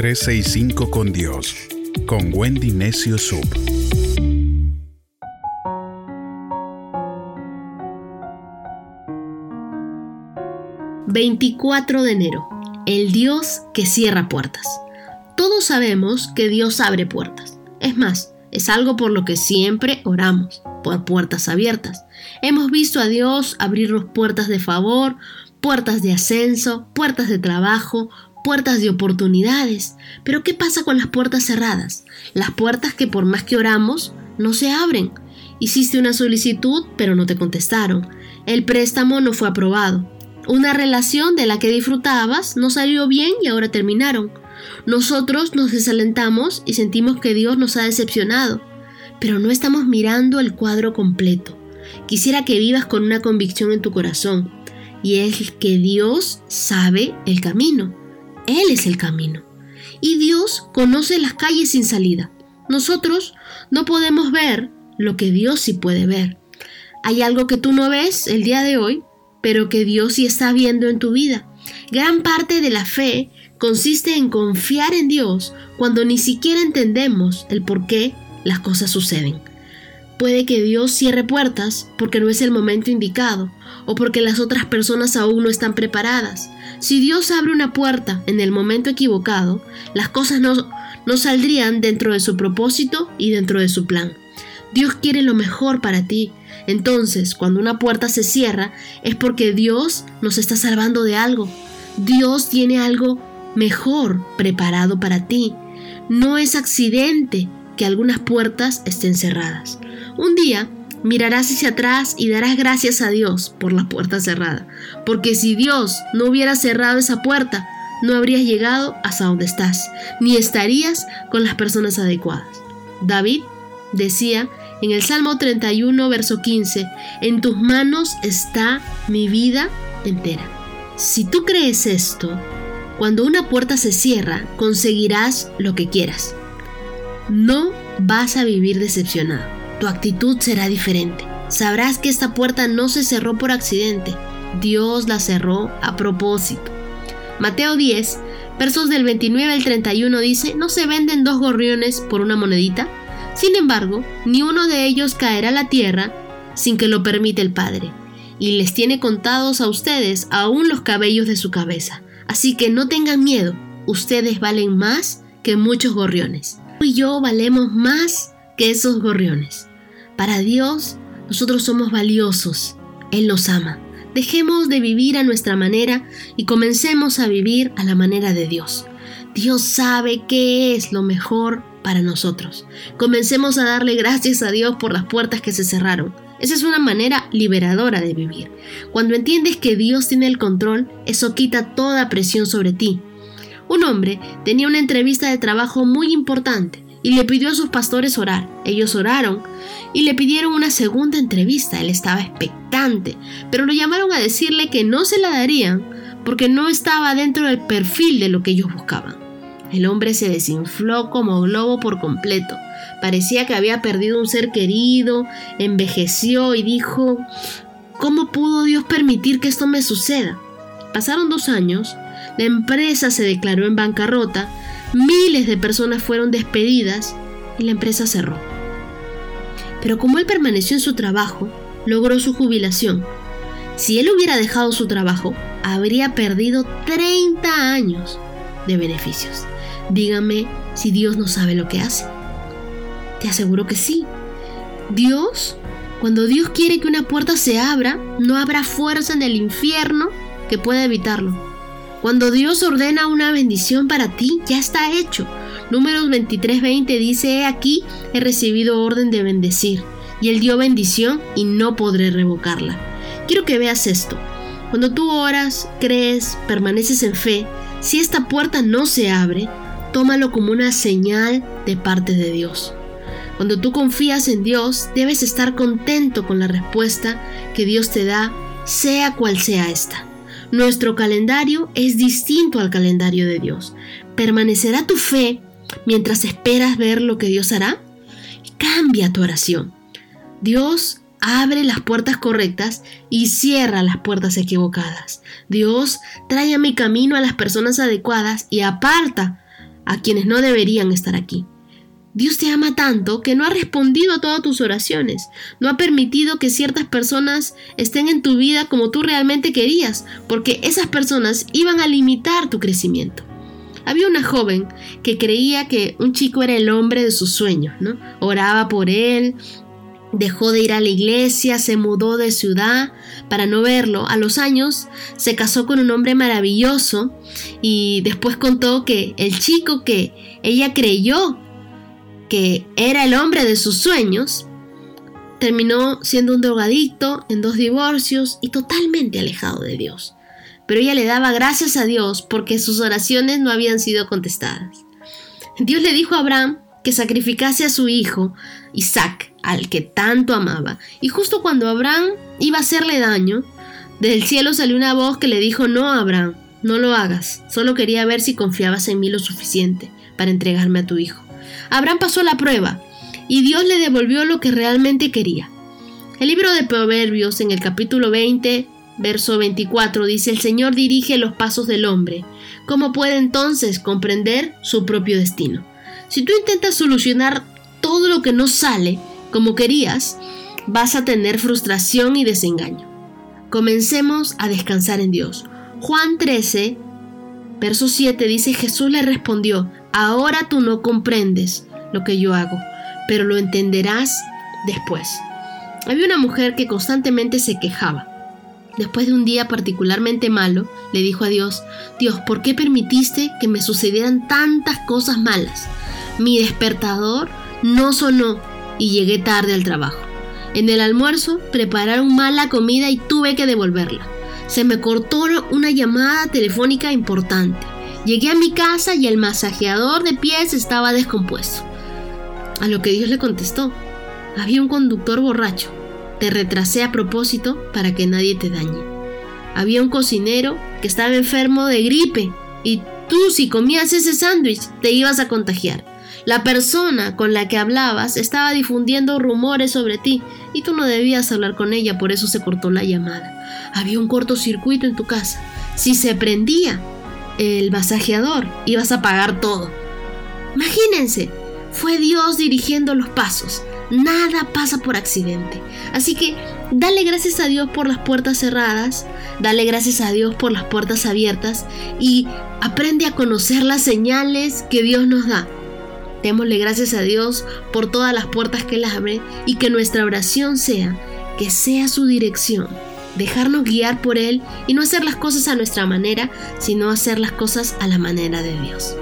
365 con Dios, con Wendy Necio Sub. ...24 de enero... ...el Dios que cierra puertas... ...todos sabemos que Dios abre puertas... ...es más, es algo por lo que siempre oramos... ...por puertas abiertas... ...hemos visto a Dios abrirnos puertas de favor puertas de ascenso, puertas de trabajo, puertas de oportunidades. Pero ¿qué pasa con las puertas cerradas? Las puertas que por más que oramos, no se abren. Hiciste una solicitud, pero no te contestaron. El préstamo no fue aprobado. Una relación de la que disfrutabas no salió bien y ahora terminaron. Nosotros nos desalentamos y sentimos que Dios nos ha decepcionado, pero no estamos mirando el cuadro completo. Quisiera que vivas con una convicción en tu corazón y es que Dios sabe el camino. Él es el camino. Y Dios conoce las calles sin salida. Nosotros no podemos ver lo que Dios sí puede ver. Hay algo que tú no ves el día de hoy, pero que Dios sí está viendo en tu vida. Gran parte de la fe consiste en confiar en Dios cuando ni siquiera entendemos el por qué las cosas suceden. Puede que Dios cierre puertas porque no es el momento indicado o porque las otras personas aún no están preparadas. Si Dios abre una puerta en el momento equivocado, las cosas no, no saldrían dentro de su propósito y dentro de su plan. Dios quiere lo mejor para ti. Entonces, cuando una puerta se cierra, es porque Dios nos está salvando de algo. Dios tiene algo mejor preparado para ti. No es accidente que algunas puertas estén cerradas. Un día mirarás hacia atrás y darás gracias a Dios por la puerta cerrada, porque si Dios no hubiera cerrado esa puerta, no habrías llegado hasta donde estás, ni estarías con las personas adecuadas. David decía en el Salmo 31, verso 15, en tus manos está mi vida entera. Si tú crees esto, cuando una puerta se cierra, conseguirás lo que quieras. No vas a vivir decepcionado tu actitud será diferente. Sabrás que esta puerta no se cerró por accidente, Dios la cerró a propósito. Mateo 10, versos del 29 al 31 dice, ¿no se venden dos gorriones por una monedita? Sin embargo, ni uno de ellos caerá a la tierra sin que lo permita el Padre, y les tiene contados a ustedes aún los cabellos de su cabeza. Así que no tengan miedo, ustedes valen más que muchos gorriones. Tú y yo valemos más que esos gorriones. Para Dios, nosotros somos valiosos. Él nos ama. Dejemos de vivir a nuestra manera y comencemos a vivir a la manera de Dios. Dios sabe qué es lo mejor para nosotros. Comencemos a darle gracias a Dios por las puertas que se cerraron. Esa es una manera liberadora de vivir. Cuando entiendes que Dios tiene el control, eso quita toda presión sobre ti. Un hombre tenía una entrevista de trabajo muy importante y le pidió a sus pastores orar. Ellos oraron y le pidieron una segunda entrevista. Él estaba expectante, pero lo llamaron a decirle que no se la darían porque no estaba dentro del perfil de lo que ellos buscaban. El hombre se desinfló como globo por completo. Parecía que había perdido un ser querido, envejeció y dijo, ¿cómo pudo Dios permitir que esto me suceda? Pasaron dos años, la empresa se declaró en bancarrota Miles de personas fueron despedidas y la empresa cerró. Pero como él permaneció en su trabajo, logró su jubilación. Si él hubiera dejado su trabajo, habría perdido 30 años de beneficios. Dígame si Dios no sabe lo que hace. Te aseguro que sí. Dios, cuando Dios quiere que una puerta se abra, no habrá fuerza en el infierno que pueda evitarlo. Cuando Dios ordena una bendición para ti, ya está hecho. Números 23:20 dice, aquí he recibido orden de bendecir, y Él dio bendición y no podré revocarla. Quiero que veas esto. Cuando tú oras, crees, permaneces en fe, si esta puerta no se abre, tómalo como una señal de parte de Dios. Cuando tú confías en Dios, debes estar contento con la respuesta que Dios te da, sea cual sea esta. Nuestro calendario es distinto al calendario de Dios. ¿Permanecerá tu fe mientras esperas ver lo que Dios hará? Cambia tu oración. Dios abre las puertas correctas y cierra las puertas equivocadas. Dios trae a mi camino a las personas adecuadas y aparta a quienes no deberían estar aquí. Dios te ama tanto que no ha respondido a todas tus oraciones, no ha permitido que ciertas personas estén en tu vida como tú realmente querías, porque esas personas iban a limitar tu crecimiento. Había una joven que creía que un chico era el hombre de sus sueños, ¿no? Oraba por él, dejó de ir a la iglesia, se mudó de ciudad para no verlo. A los años se casó con un hombre maravilloso y después contó que el chico que ella creyó que era el hombre de sus sueños, terminó siendo un drogadicto en dos divorcios y totalmente alejado de Dios. Pero ella le daba gracias a Dios porque sus oraciones no habían sido contestadas. Dios le dijo a Abraham que sacrificase a su hijo, Isaac, al que tanto amaba. Y justo cuando Abraham iba a hacerle daño, del cielo salió una voz que le dijo, no, Abraham, no lo hagas, solo quería ver si confiabas en mí lo suficiente para entregarme a tu hijo. Abraham pasó la prueba y Dios le devolvió lo que realmente quería. El libro de Proverbios en el capítulo 20, verso 24 dice, el Señor dirige los pasos del hombre. ¿Cómo puede entonces comprender su propio destino? Si tú intentas solucionar todo lo que no sale como querías, vas a tener frustración y desengaño. Comencemos a descansar en Dios. Juan 13, verso 7 dice, Jesús le respondió, Ahora tú no comprendes lo que yo hago, pero lo entenderás después. Había una mujer que constantemente se quejaba. Después de un día particularmente malo, le dijo a Dios, Dios, ¿por qué permitiste que me sucedieran tantas cosas malas? Mi despertador no sonó y llegué tarde al trabajo. En el almuerzo prepararon mala comida y tuve que devolverla. Se me cortó una llamada telefónica importante. Llegué a mi casa y el masajeador de pies estaba descompuesto. A lo que Dios le contestó, había un conductor borracho. Te retrasé a propósito para que nadie te dañe. Había un cocinero que estaba enfermo de gripe y tú si comías ese sándwich te ibas a contagiar. La persona con la que hablabas estaba difundiendo rumores sobre ti y tú no debías hablar con ella, por eso se cortó la llamada. Había un cortocircuito en tu casa. Si se prendía, el masajeador, ibas a pagar todo. Imagínense, fue Dios dirigiendo los pasos. Nada pasa por accidente. Así que dale gracias a Dios por las puertas cerradas, dale gracias a Dios por las puertas abiertas y aprende a conocer las señales que Dios nos da. Démosle gracias a Dios por todas las puertas que Él abre y que nuestra oración sea que sea su dirección dejarnos guiar por Él y no hacer las cosas a nuestra manera, sino hacer las cosas a la manera de Dios.